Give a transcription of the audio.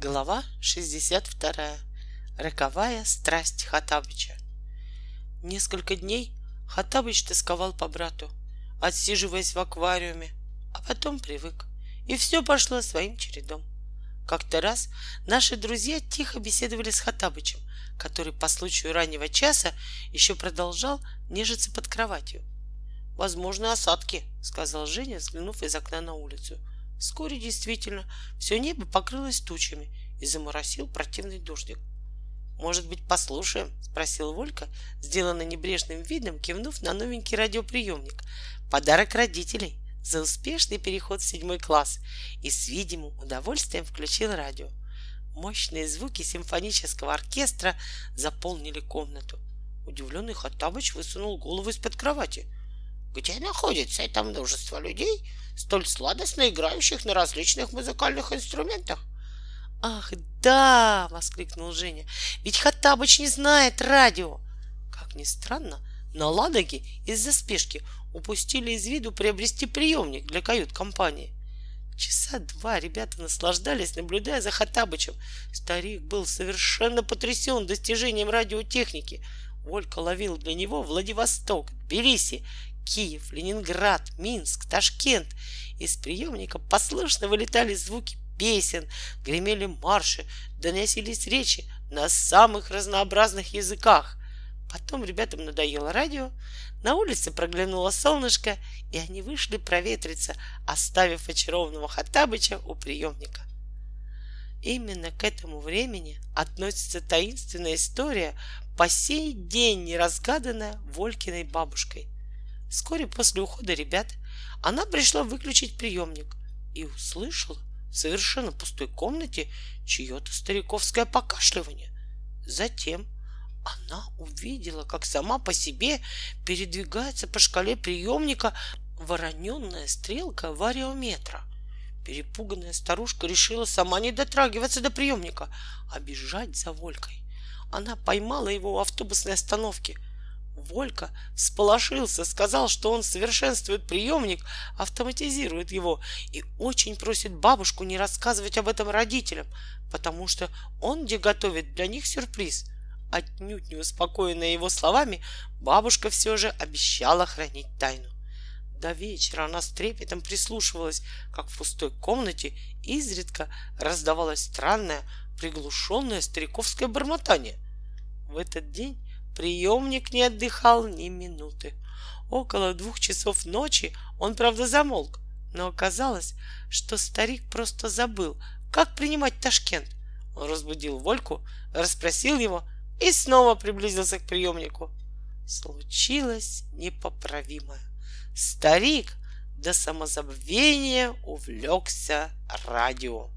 Глава 62. Роковая страсть Хатабыча. Несколько дней Хатабыч тосковал по брату, отсиживаясь в аквариуме, а потом привык, и все пошло своим чередом. Как-то раз наши друзья тихо беседовали с Хатабычем, который по случаю раннего часа еще продолжал нежиться под кроватью. «Возможно, осадки», — сказал Женя, взглянув из окна на улицу — Вскоре действительно все небо покрылось тучами и заморосил противный дождик. «Может быть, послушаем?» — спросил Волька, сделанно небрежным видом, кивнув на новенький радиоприемник. «Подарок родителей за успешный переход в седьмой класс» и с видимым удовольствием включил радио. Мощные звуки симфонического оркестра заполнили комнату. Удивленный Хаттабыч высунул голову из-под кровати. «Где находится это множество людей, столь сладостно играющих на различных музыкальных инструментах. Ах, да! воскликнул Женя. Ведь Хаттабыч не знает радио. Как ни странно, на Ладоге из-за спешки упустили из виду приобрести приемник для кают-компании. Часа два ребята наслаждались, наблюдая за Хаттабычем. Старик был совершенно потрясен достижением радиотехники. Волька ловил для него Владивосток, Тбилиси Киев, Ленинград, Минск, Ташкент. Из приемника послушно вылетали звуки песен, гремели марши, доносились речи на самых разнообразных языках. Потом ребятам надоело радио, на улице проглянуло солнышко, и они вышли проветриться, оставив очарованного Хаттабыча у приемника. Именно к этому времени относится таинственная история, по сей день неразгаданная Волькиной бабушкой — Вскоре после ухода ребят она пришла выключить приемник и услышала в совершенно пустой комнате чье-то стариковское покашливание. Затем она увидела, как сама по себе передвигается по шкале приемника вороненная стрелка вариометра. Перепуганная старушка решила сама не дотрагиваться до приемника, а бежать за Волькой. Она поймала его у автобусной остановки — Волька всполошился, сказал, что он совершенствует приемник, автоматизирует его и очень просит бабушку не рассказывать об этом родителям, потому что он где готовит для них сюрприз. Отнюдь не успокоенная его словами, бабушка все же обещала хранить тайну. До вечера она с трепетом прислушивалась, как в пустой комнате изредка раздавалось странное, приглушенное стариковское бормотание. В этот день Приемник не отдыхал ни минуты. Около двух часов ночи он, правда, замолк, но оказалось, что старик просто забыл, как принимать Ташкент. Он разбудил Вольку, расспросил его и снова приблизился к приемнику. Случилось непоправимое. Старик до самозабвения увлекся радио.